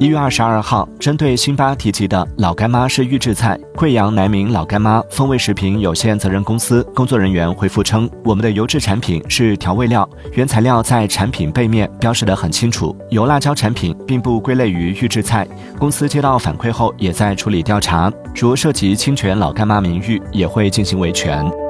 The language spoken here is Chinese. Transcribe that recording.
一月二十二号针对辛巴提及的老干妈是预制菜贵阳南明老干妈风味食品有限责任公司工作人员回复称我们的油制产品是调味料原材料在产品背面标示得很清楚油辣椒产品并不归类于预制菜公司接到反馈后也在处理调查如涉及侵权老干妈名誉也会进行维权。